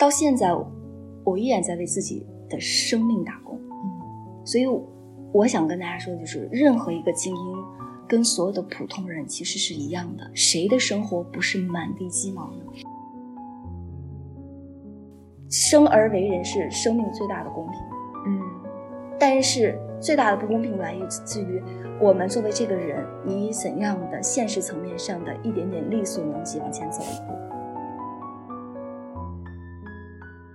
到现在，我依然在为自己的生命打工。嗯，所以我想跟大家说的就是，任何一个精英跟所有的普通人其实是一样的，谁的生活不是满地鸡毛呢？生而为人是生命最大的公平，嗯，但是最大的不公平来自于我们作为这个人，你以怎样的现实层面上的一点点力所能及往前走一步。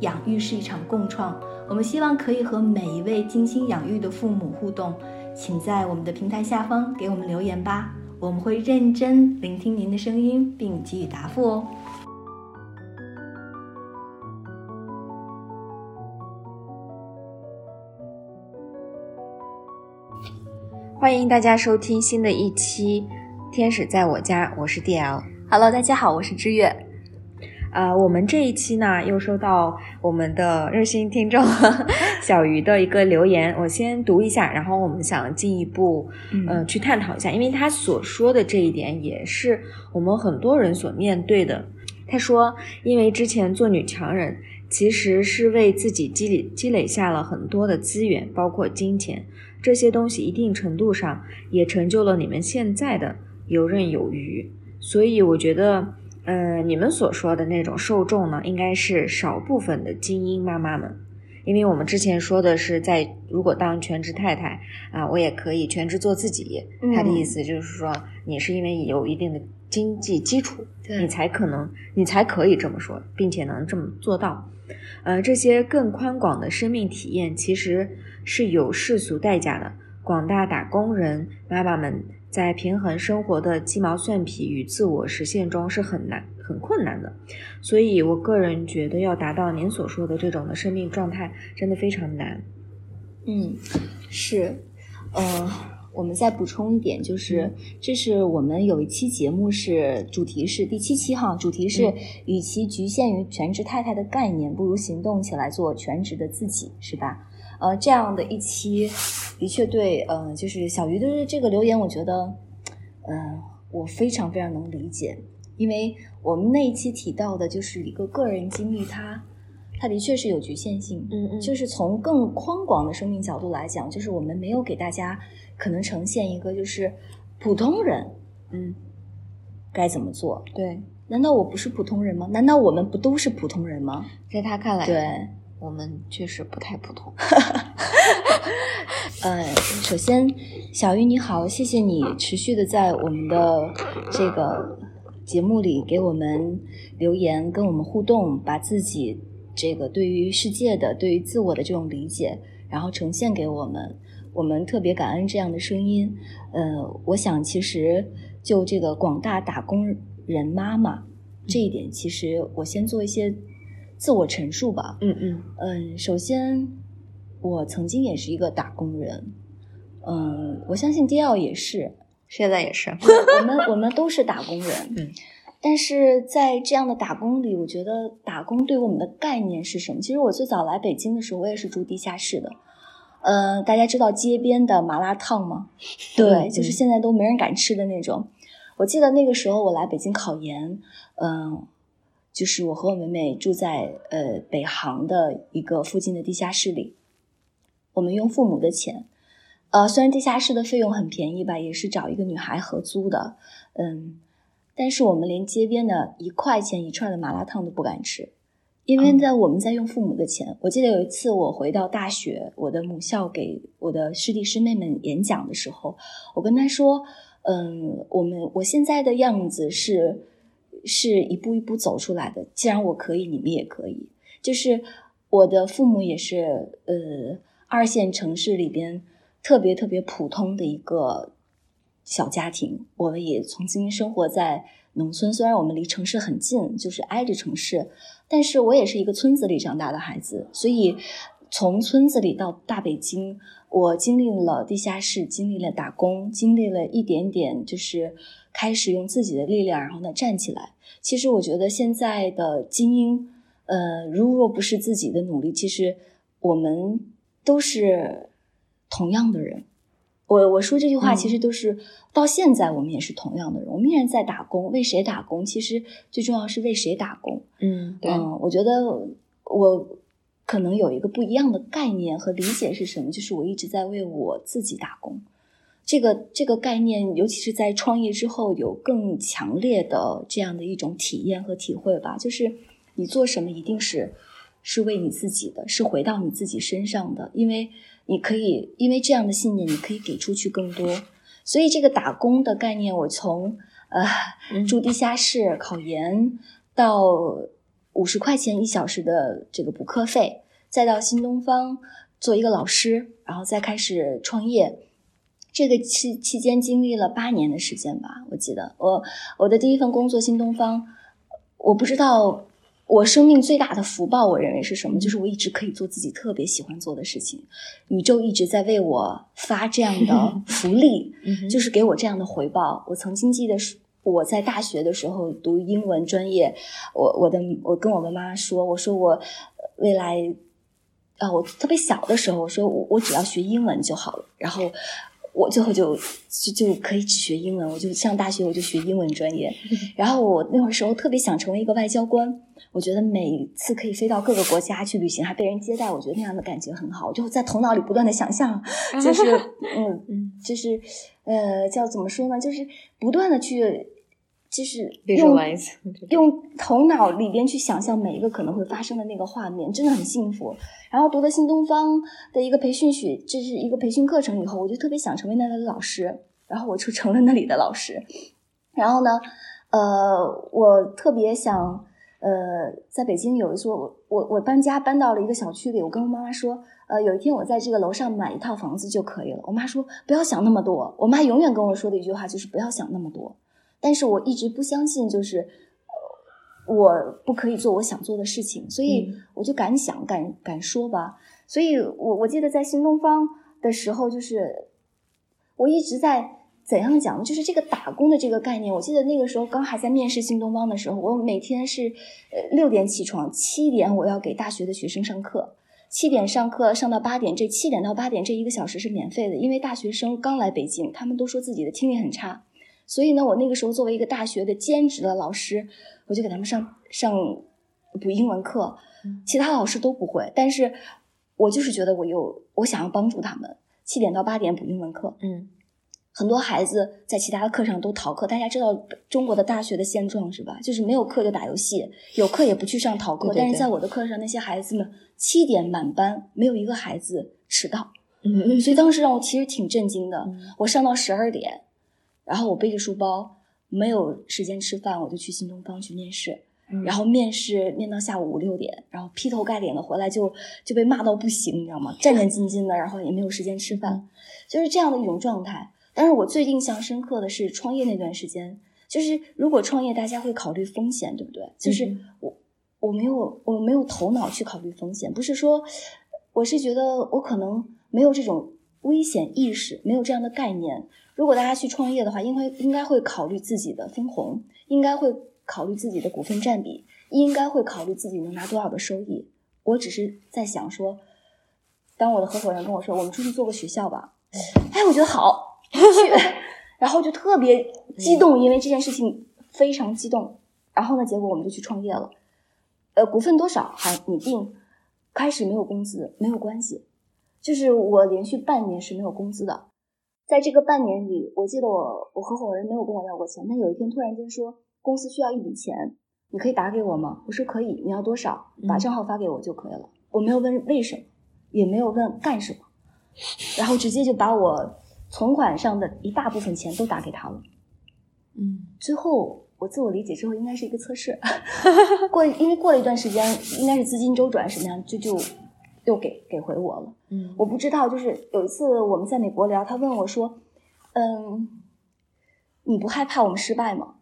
养育是一场共创。我们希望可以和每一位精心养育的父母互动，请在我们的平台下方给我们留言吧，我们会认真聆听您的声音，并给予答复哦。欢迎大家收听新的一期《天使在我家》，我是 DL。Hello，大家好，我是知月。呃，我们这一期呢，又收到我们的热心听众 小鱼的一个留言，我先读一下，然后我们想进一步呃去探讨一下，因为他所说的这一点也是我们很多人所面对的。他说，因为之前做女强人，其实是为自己积累积累下了很多的资源，包括金钱，这些东西一定程度上也成就了你们现在的游刃有余。所以我觉得。呃，你们所说的那种受众呢，应该是少部分的精英妈妈们，因为我们之前说的是在如果当全职太太啊，我也可以全职做自己。嗯他的意思就是说，你是因为有一定的经济基础，你才可能，你才可以这么说，并且能这么做到。呃，这些更宽广的生命体验其实是有世俗代价的。广大打工人妈妈们在平衡生活的鸡毛蒜皮与自我实现中是很难、很困难的，所以我个人觉得要达到您所说的这种的生命状态，真的非常难。嗯，是，呃，我们再补充一点，就是这是我们有一期节目是主题是第七期哈，主题是嗯与其局限于全职太太的概念，不如行动起来做全职的自己，是吧？呃，这样的一期的确对，呃，就是小鱼的这个留言，我觉得，呃，我非常非常能理解，因为我们那一期提到的就是一个个人经历，它它的确是有局限性，嗯嗯就是从更宽广的生命角度来讲，就是我们没有给大家可能呈现一个就是普通人嗯，该怎么做。对，难道我不是普通人吗？难道我们不都是普通人吗？在他看来，对，我们确实不太普通。呃，首先，小玉你好，谢谢你持续的在我们的这个节目里给我们留言，跟我们互动，把自己这个对于世界的、对于自我的这种理解，然后呈现给我们，我们特别感恩这样的声音。呃，我想其实就这个广大打工人妈妈这一点，其实我先做一些自我陈述吧。嗯嗯嗯，首先，我曾经也是一个打工人，嗯，我相信 D L 也是，现在也是。我们我们都是打工人，嗯，但是在这样的打工里，我觉得打工对我们的概念是什么？其实我最早来北京的时候，我也是住地下室的。呃，大家知道街边的麻辣烫吗？对，就是现在都没人敢吃的那种。我记得那个时候我来北京考研，嗯、就是我和我妹妹住在呃北航的一个附近的地下室里，我们用父母的钱，呃，虽然地下室的费用很便宜吧，也是找一个女孩合租的，嗯，但是我们连街边的一块钱一串的麻辣烫都不敢吃，因为在我们在用父母的钱。我记得有一次我回到大学，我的母校给我的师弟师妹们演讲的时候，我跟他说，嗯，我们我现在的样子是是一步一步走出来的，既然我可以，你们也可以。就是我的父母也是呃二线城市里边特别特别普通的一个小家庭，我们也曾经生活在农村，虽然我们离城市很近，就是挨着城市，但是我也是一个村子里长大的孩子，所以从村子里到大北京，我经历了地下室，经历了打工，经历了一点点，就是开始用自己的力量，然后呢站起来。其实我觉得现在的精英，呃，如若不是自己的努力，其实我们都是同样的人。我我说这句话，其实都是到现在我们也是同样的人，我们依然在打工，为谁打工？其实最重要是为谁打工。嗯，对，嗯，我觉得我可能有一个不一样的概念和理解是什么，就是我一直在为我自己打工。这个这个概念，尤其是在创业之后，有更强烈的这样的一种体验和体会吧。就是你做什么，一定是是为你自己的，是回到你自己身上的，因为你可以，因为这样的信念，你可以给出去更多。所以这个打工的概念，我从呃住地下室、考研到五十块钱一小时的这个补课费，再到新东方做一个老师，然后再开始创业。这个期期间经历了八年的时间吧，我记得我我的第一份工作新东方，我不知道我生命最大的福报，我认为是什么？就是我一直可以做自己特别喜欢做的事情，宇宙一直在为我发这样的 福利，就是给我这样的回报。我曾经记得是我在大学的时候读英文专业，我我的我跟我妈妈说，我说我未来啊，我特别小的时候，我说我我只要学英文就好了，然后。我最后就就就可以只学英文，我就上大学我就学英文专业。然后我那会儿时候特别想成为一个外交官，我觉得每次可以飞到各个国家去旅行，还被人接待，我觉得那样的感觉很好。我就在头脑里不断的想象，就是 嗯嗯，就是呃叫怎么说呢，就是不断的去。就是用用头脑里边去想象每一个可能会发生的那个画面，真的很幸福。然后读了新东方的一个培训学，这是一个培训课程以后，我就特别想成为那里的老师，然后我就成了那里的老师。然后呢，呃，我特别想，呃，在北京有一座，我我我搬家搬到了一个小区里，我跟我妈妈说，呃，有一天我在这个楼上买一套房子就可以了。我妈说不要想那么多，我妈永远跟我说的一句话就是不要想那么多。但是我一直不相信，就是呃，我不可以做我想做的事情，所以我就敢想敢敢说吧。所以我我记得在新东方的时候，就是我一直在怎样讲呢，就是这个打工的这个概念。我记得那个时候刚还在面试新东方的时候，我每天是呃六点起床，七点我要给大学的学生上课，七点上课上到八点，这七点到八点这一个小时是免费的，因为大学生刚来北京，他们都说自己的听力很差。所以呢，我那个时候作为一个大学的兼职的老师，我就给他们上上补英文课，其他老师都不会，但是我就是觉得我有我想要帮助他们，七点到八点补英文课。嗯，很多孩子在其他的课上都逃课，大家知道中国的大学的现状是吧？就是没有课就打游戏，有课也不去上逃课。但是在我的课上，那些孩子们七点满班，没有一个孩子迟到。嗯，所以当时让我其实挺震惊的。我上到十二点。然后我背着书包，没有时间吃饭，我就去新东方去面试。然后面试面到下午五六点，然后劈头盖脸的回来就就被骂到不行，你知道吗？战战兢兢的，然后也没有时间吃饭，就是这样的一种状态。但是我最印象深刻的是创业那段时间，就是如果创业，大家会考虑风险，对不对？就是我我没有我没有头脑去考虑风险，不是说我是觉得我可能没有这种危险意识，没有这样的概念。如果大家去创业的话，应该应该会考虑自己的分红，应该会考虑自己的股份占比，应该会考虑自己能拿多少的收益。我只是在想说，当我的合伙人跟我说我们出去做个学校吧，哎，我觉得好去，然后就特别激动，因为这件事情非常激动。然后呢，结果我们就去创业了。呃，股份多少还你定，开始没有工资没有关系，就是我连续半年是没有工资的。在这个半年里，我记得我我合伙人没有跟我要过钱，但有一天突然间说公司需要一笔钱，你可以打给我吗？我说可以，你要多少？把账号发给我就可以了。我没有问为什么，也没有问干什么，然后直接就把我存款上的一大部分钱都打给他了。嗯，最后我自我理解之后，应该是一个测试，过因为过了一段时间，应该是资金周转什么样，就就。又给给回我了，嗯，我不知道，就是有一次我们在美国聊，他问我说，嗯，你不害怕我们失败吗？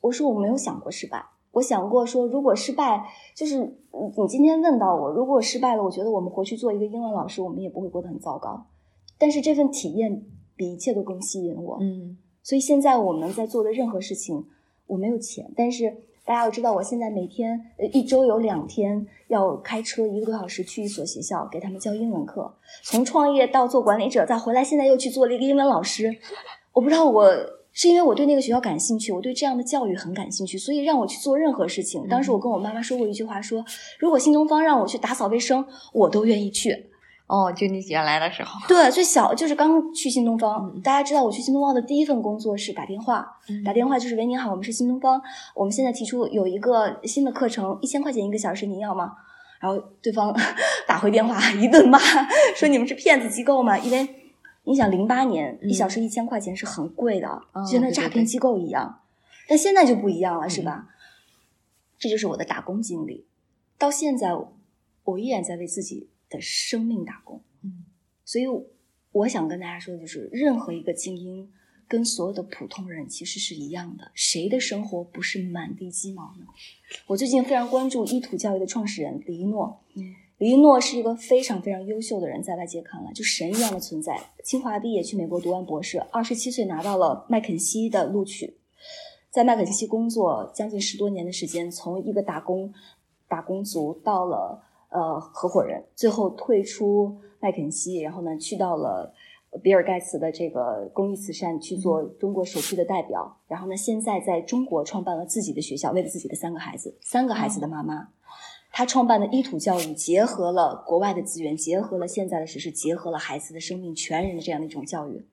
我说我没有想过失败，我想过说，如果失败，就是你今天问到我，如果我失败了，我觉得我们回去做一个英文老师，我们也不会过得很糟糕。但是这份体验比一切都更吸引我。嗯所以现在我们在做的任何事情，我没有钱，但是大家要知道，我现在每天呃一周有两天要开车一个多小时去一所学校给他们教英文课，从创业到做管理者，再回来，现在又去做了一个英文老师。我不知道我是因为我对那个学校感兴趣，我对这样的教育很感兴趣，所以让我去做任何事情。当时我跟我妈妈说过一句话说，如果新东方让我去打扫卫生，我都愿意去。哦，就你原来的时候，对，最小就是刚去新东方，嗯。大家知道我去新东方的第一份工作是打电话，打电话就是喂您好，我们是新东方，我们现在提出有一个新的课程，一千块钱一个小时，您要吗？然后对方 打回电话一顿骂，说你们是骗子机构吗？因为你想零八年嗯。一小时一千块钱是很贵的，哦就跟对对对诈骗机构一样，但现在就不一样了，是嗯。吧？这就是我的打工经历，到现在我依然在为自己的生命打工。嗯所以我想跟大家说的就是，任何一个精英跟所有的普通人其实是一样的，谁的生活不是满地鸡毛呢？我最近非常关注依图教育的创始人李一诺，嗯李一诺是一个非常非常优秀的人，在外界看来就神一样的存在。清华毕业去美国读完博士，二十七岁拿到了麦肯锡的录取，在麦肯锡工作将近十多年的时间，从一个打工打工族到了呃合伙人，最后退出麦肯锡，然后呢去到了比尔盖茨的这个公益慈善去做中国首批的代表，然后呢现在在中国创办了自己的学校，为了自己的三个孩子，三个孩子的妈妈。他创办的伊土教育结合了国外的资源，结合了现在的时事，结合了孩子的生命，全人的这样的一种教育。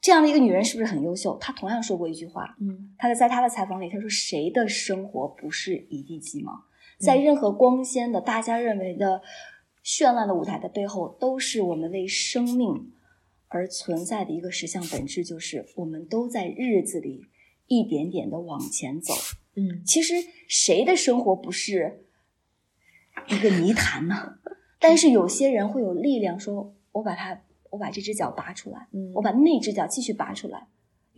这样的一个女人是不是很优秀？她同样说过一句话，嗯她的在她的采访里，她说：“谁的生活不是一地鸡毛？在任何光鲜的、大家认为的绚烂的舞台的背后，都是我们为生命而存在的一个实相本质，就是我们都在日子里一点点的往前走。嗯其实谁的生活不是一个泥潭呢？但是有些人会有力量说，我把它，我把这只脚拔出来，嗯我把那只脚继续拔出来。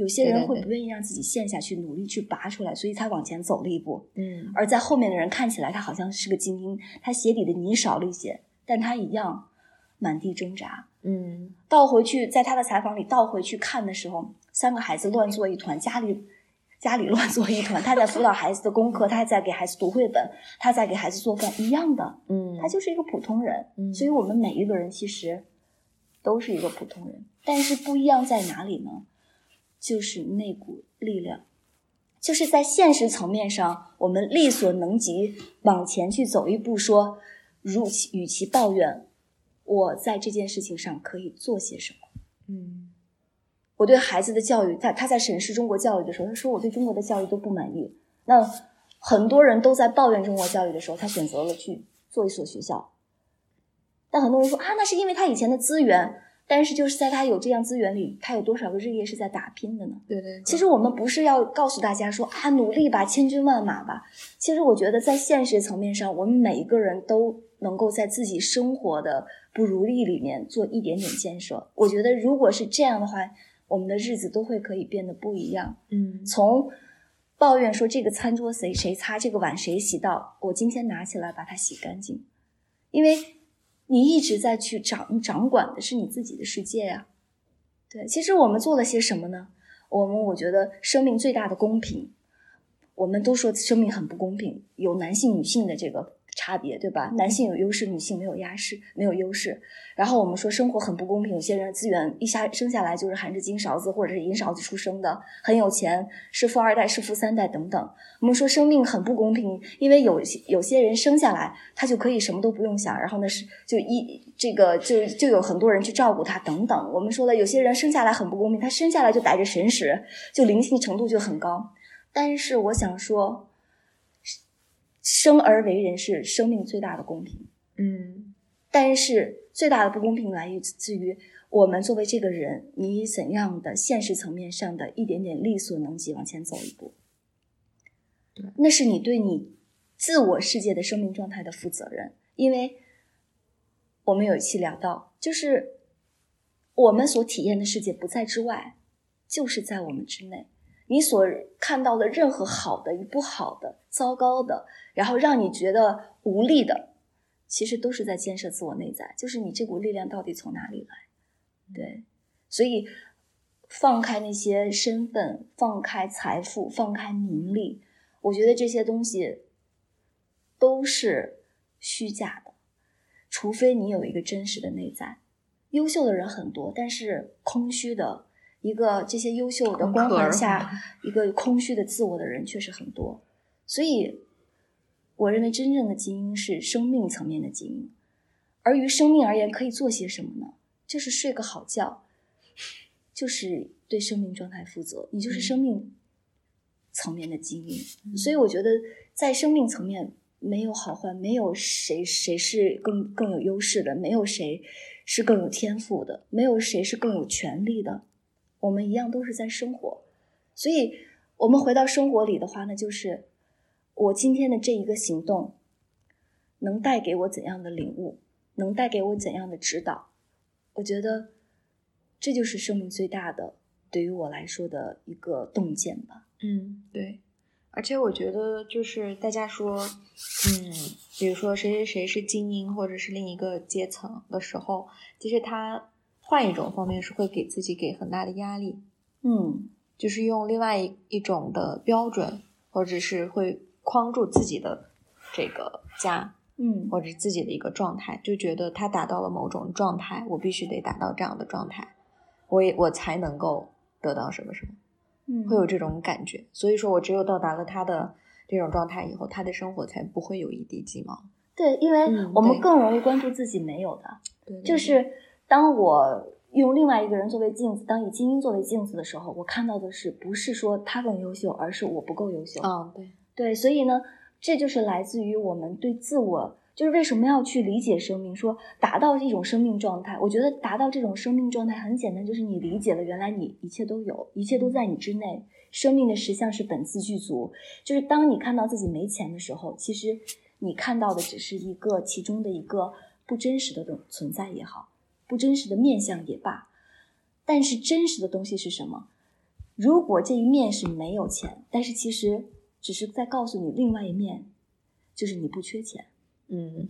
有些人会不愿意让自己陷下去，努力去拔出来，所以才往前走了一步。嗯而在后面的人看起来他好像是个精英，他鞋底的泥少了一些，但他一样满地挣扎。嗯倒回去，在他的采访里倒回去看的时候，三个孩子乱作一团，家里家里乱作一团。他在辅导孩子的功课，他在给孩子读绘本，他在给孩子做饭，一样的，嗯，他就是一个普通人。嗯所以我们每一个人其实都是一个普通人，但是不一样在哪里呢？就是那股力量，就是在现实层面上，我们力所能及往前去走一步说，如其与其抱怨，我在这件事情上可以做些什么。嗯我对孩子的教育，在他在审视中国教育的时候，他说我对中国的教育都不满意。那很多人都在抱怨中国教育的时候，他选择了去做一所学校。但很多人说啊，那是因为他以前的资源，但是就是在他有这样资源里，他有多少个日夜是在打拼的呢？对对，其实我们不是要告诉大家说啊，努力吧，千军万马吧。其实我觉得在现实层面上，我们每一个人都能够在自己生活的不如意里面做一点点建设。我觉得如果是这样的话，我们的日子都会可以变得不一样。嗯从抱怨说这个餐桌谁谁擦，这个碗谁洗到我今天拿起来把它洗干净，因为你一直在去掌掌管的是你自己的世界呀、对，其实我们做了些什么呢？我们我觉得生命最大的公平，我们都说生命很不公平，有男性女性的这个差别，对吧？男性有优势，女性没有压势，没有优势。然后我们说生活很不公平，有些人资源一下生下来就是含着金勺子或者是银勺子出生的，很有钱，是富二代，是富三代等等。我们说生命很不公平，因为有些有些人生下来他就可以什么都不用想，然后呢是就一这个就就有很多人去照顾他等等。我们说了，有些人生下来很不公平，他生下来就逮着神识，就灵性程度就很高。但是我想说，生而为人是生命最大的公平。嗯但是最大的不公平来自于我们作为这个人，你以怎样的现实层面上的一点点力所能及往前走一步对，那是你对你自我世界的生命状态的负责任。因为我们有一期聊到，就是我们所体验的世界不在之外，就是在我们之内。你所看到的任何好的与不好的、糟糕的，然后让你觉得无力的，其实都是在建设自我内在，就是你这股力量到底从哪里来？对，所以放开那些身份，放开财富，放开名利，我觉得这些东西都是虚假的，除非你有一个真实的内在。优秀的人很多，但是空虚的一个这些优秀的光环下，一个空虚的自我的人确实很多。所以，我认为真正的精英是生命层面的精英。而于生命而言，可以做些什么呢？就是睡个好觉，就是对生命状态负责，你就是生命层面的精英。所以我觉得，在生命层面没有好坏，没有谁谁是更更有优势的，没有谁是更有天赋的，没有谁是更有权利的。我们一样都是在生活，所以我们回到生活里的话呢，就是我今天的这一个行动能带给我怎样的领悟，能带给我怎样的指导。我觉得这就是生命最大的，对于我来说的一个洞见吧。嗯，对。而且我觉得，就是大家说，嗯，比如说谁谁谁是精英，或者是另一个阶层的时候，其实他换一种方面是会给自己给很大的压力。嗯，就是用另外一一种的标准，或者是会框住自己的这个家。嗯，或者自己的一个状态，就觉得他达到了某种状态，我必须得达到这样的状态，我也我才能够得到什么什么，嗯，会有这种感觉。所以说我只有到达了他的这种状态以后，他的生活才不会有一地鸡毛。对，因为我们更容易关注自己没有的，对，就是当我用另外一个人作为镜子，当以精英作为镜子的时候，我看到的是不是说他更优秀，而是我不够优秀。嗯，对，对，所以呢。这就是来自于我们对自我，就是为什么要去理解生命，说达到一种生命状态。我觉得达到这种生命状态很简单，就是你理解了原来你一切都有，一切都在你之内。生命的实相是本自具足，就是当你看到自己没钱的时候，其实你看到的只是一个其中的一个不真实的东存在也好，不真实的面相也罢。但是真实的东西是什么？如果这一面是没有钱，但是其实。只是在告诉你另外一面，就是你不缺钱，嗯，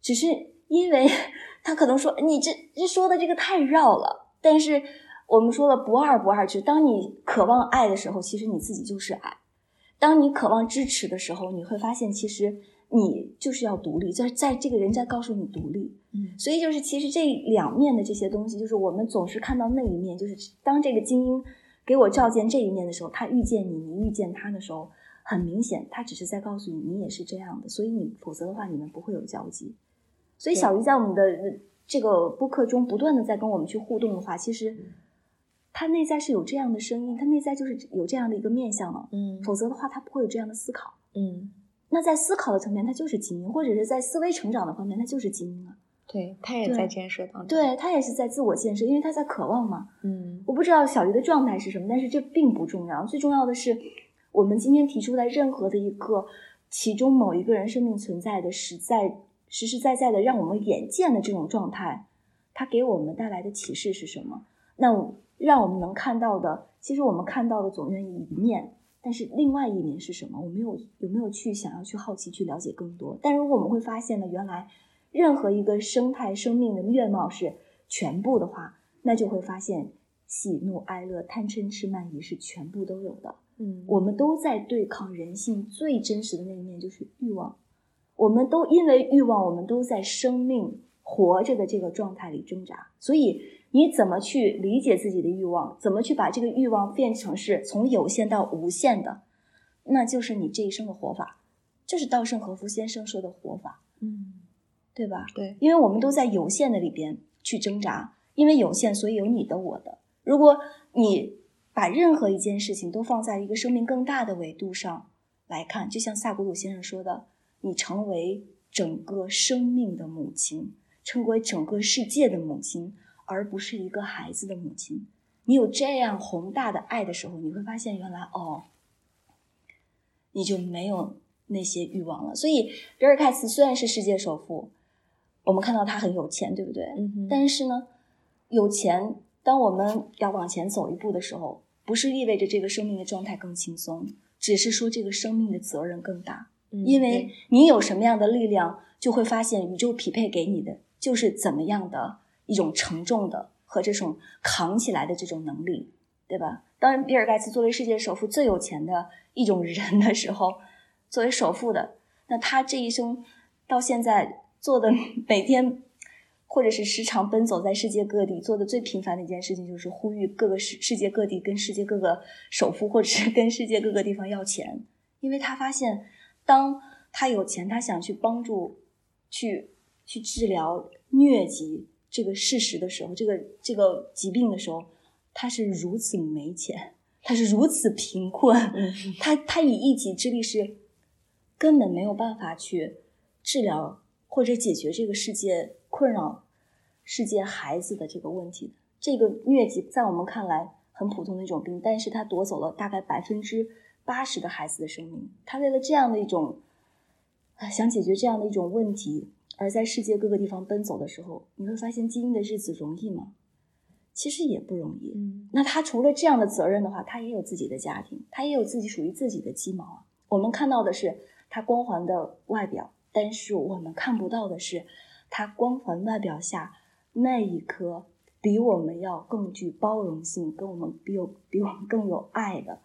只是因为 他可能说你这这说的这个太绕了，但是我们说了不二不二，就是当你渴望爱的时候，其实你自己就是爱；当你渴望支持的时候，你会发现其实你就是要独立，在在这个人在告诉你独立，嗯，所以就是其实这两面的这些东西，就是我们总是看到那一面，就是当这个精英给我照见这一面的时候，他遇见你，你遇见他的时候。很明显，他只是在告诉你，你也是这样的，所以你否则的话，你们不会有交集。所以小鱼在我们的这个播客中不断的在跟我们去互动的话，其实他内在是有这样的声音，他内在就是有这样的一个面相了。嗯，否则的话，他不会有这样的思考。嗯，那在思考的层面，他就是精英，或者是在思维成长的方面，他就是精英啊。对他也在建设当中，对他也是在自我建设，因为他在渴望嘛。嗯，我不知道小鱼的状态是什么，但是这并不重要，最重要的是。我们今天提出来任何的一个其中某一个人生命存在的实在实实在在的让我们眼见的这种状态，它给我们带来的启示是什么？那让我们能看到的，其实我们看到的总愿意一面，但是另外一面是什么？我没有有没有去想要去好奇去了解更多？但如果我们会发现呢，原来任何一个生态生命的面貌是全部的话，那就会发现喜怒哀乐、贪嗔痴慢疑是全部都有的。嗯，我们都在对抗人性最真实的那一面，就是欲望。我们都因为欲望，我们都在生命活着的这个状态里挣扎。所以，你怎么去理解自己的欲望？怎么去把这个欲望变成是从有限到无限的？那就是你这一生的活法，就是稻盛和夫先生说的活法。嗯，对吧？对，因为我们都在有限的里边去挣扎，因为有限，所以有你的我的。如果你。把任何一件事情都放在一个生命更大的维度上来看，就像萨古鲁先生说的：“你成为整个生命的母亲，成为整个世界的母亲，而不是一个孩子的母亲。你有这样宏大的爱的时候，你会发现，原来哦，你就没有那些欲望了。所以，比尔盖茨虽然是世界首富，我们看到他很有钱，对不对？嗯哼。但是呢，有钱。当我们要往前走一步的时候，不是意味着这个生命的状态更轻松，只是说这个生命的责任更大。嗯因为你有什么样的力量，就会发现宇宙匹配给你的就是怎么样的一种承重的和这种扛起来的这种能力，对吧？当，比尔盖茨作为世界首富最有钱的一种人的时候，作为首富的，那他这一生到现在做的 每天或者是时常奔走在世界各地，做的最频繁的一件事情就是呼吁各个世世界各地跟世界各个首富或者是跟世界各个地方要钱，因为他发现。当他有钱，他想去帮助、去去治疗疟疾这个事实的时候，这个这个疾病的时候，他是如此没钱，他是如此贫困，他他以一己之力是根本没有办法去治疗或者解决这个世界困扰世界孩子的这个问题的。这个疟疾在我们看来很普通的一种病，但是他夺走了大概百分之。八十个孩子的生命，他为了这样的一种，啊，想解决这样的一种问题，而在世界各个地方奔走的时候，你会发现基因的日子容易吗？其实也不容易。嗯，那他除了这样的责任的话，他也有自己的家庭，他也有自己属于自己的鸡毛啊。我们看到的是他光环的外表，但是我们看不到的是他光环外表下那一颗比我们要更具包容性，跟我们比有比我们更有爱的。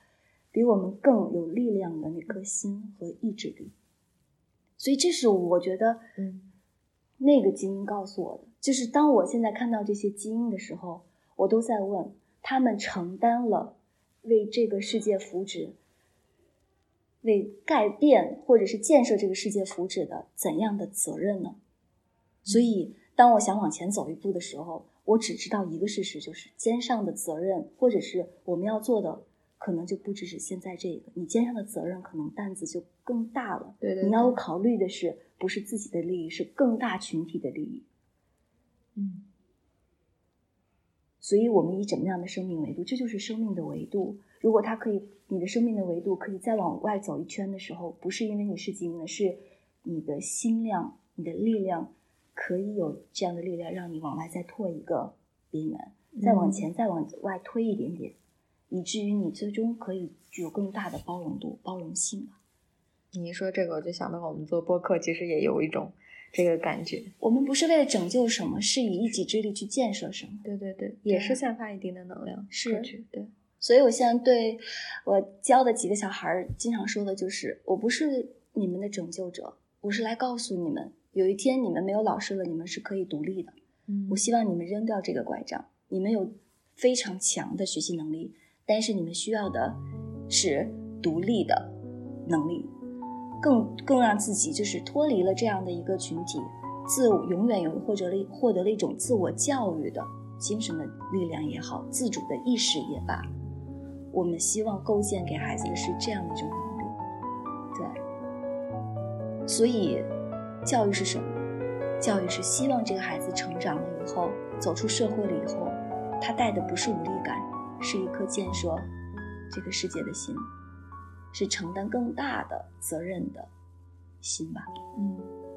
比我们更有力量的那颗心和意志力，所以这是我觉得，嗯，那个基因告诉我的，就是当我现在看到这些基因的时候，我都在问他们承担了为这个世界福祉、为改变或者是建设这个世界福祉的怎样的责任呢？所以，当我想往前走一步的时候，我只知道一个事实，就是肩上的责任，或者是我们要做的。可能就不只是现在这个，你肩上的责任可能担子就更大了。对对,对，你要考虑的是不是自己的利益，是更大群体的利益。嗯，所以我们以怎么样的生命维度？这就是生命的维度。如果它可以，你的生命的维度可以再往外走一圈的时候，不是因为你是精英，是你的心量、你的力量可以有这样的力量，让你往外再拓一个边缘，再往前、再往外推一点点。以至于你最终可以具有更大的包容度、包容性吧。你一说这个，我就想到我们做播客，其实也有一种这个感觉。我们不是为了拯救什么，是以一己之力去建设什么。对对对，也是散发一定的能量是。对，所以我现在对我教的几个小孩儿经常说的就是：我不是你们的拯救者，我是来告诉你们，有一天你们没有老师了，你们是可以独立的。嗯，我希望你们扔掉这个拐杖，你们有非常强的学习能力。但是你们需要的是独立的能力，更更让自己就是脱离了这样的一个群体，自永远有或者了获得了一种自我教育的精神的力量也好，自主的意识也罢，我们希望构建给孩子的是这样的一种能力。对，所以教育是什么？教育是希望这个孩子成长了以后，走出社会了以后，他带的不是无力感。是一颗建设这个世界的心，是承担更大的责任的心吧。嗯，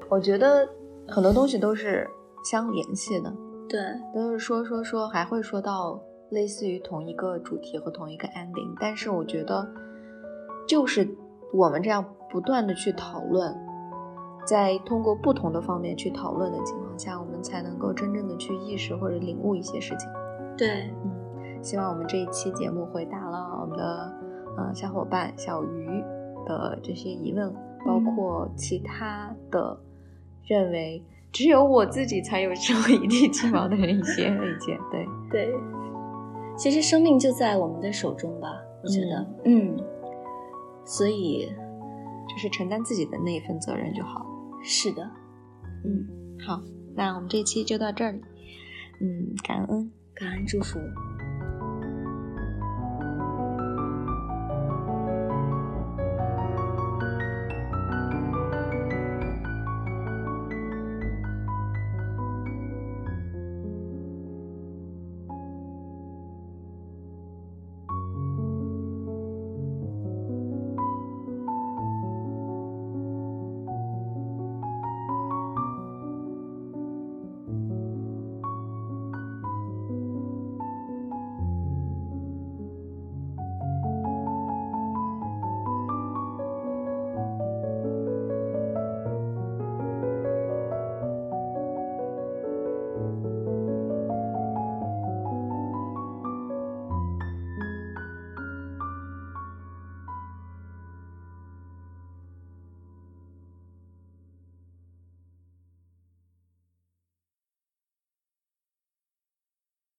我觉得很多东西都是相联系的，对，都是说说说，还会说到类似于同一个主题和同一个 ending。但是我觉得，就是我们这样不断的去讨论，在通过不同的方面去讨论的情况下，我们才能够真正的去意识或者领悟一些事情。对，嗯。希望我们这一期节目回答了我们的呃小伙伴小鱼的这些疑问，包括其他的认为只有我自己才有这么一地鸡毛的人一些 意见。对。对，其实生命就在我们的手中吧，我觉得，嗯，所以就是承担自己的那一份责任就好。是的，嗯，好，那我们这期就到这里，嗯，感恩，感恩祝福。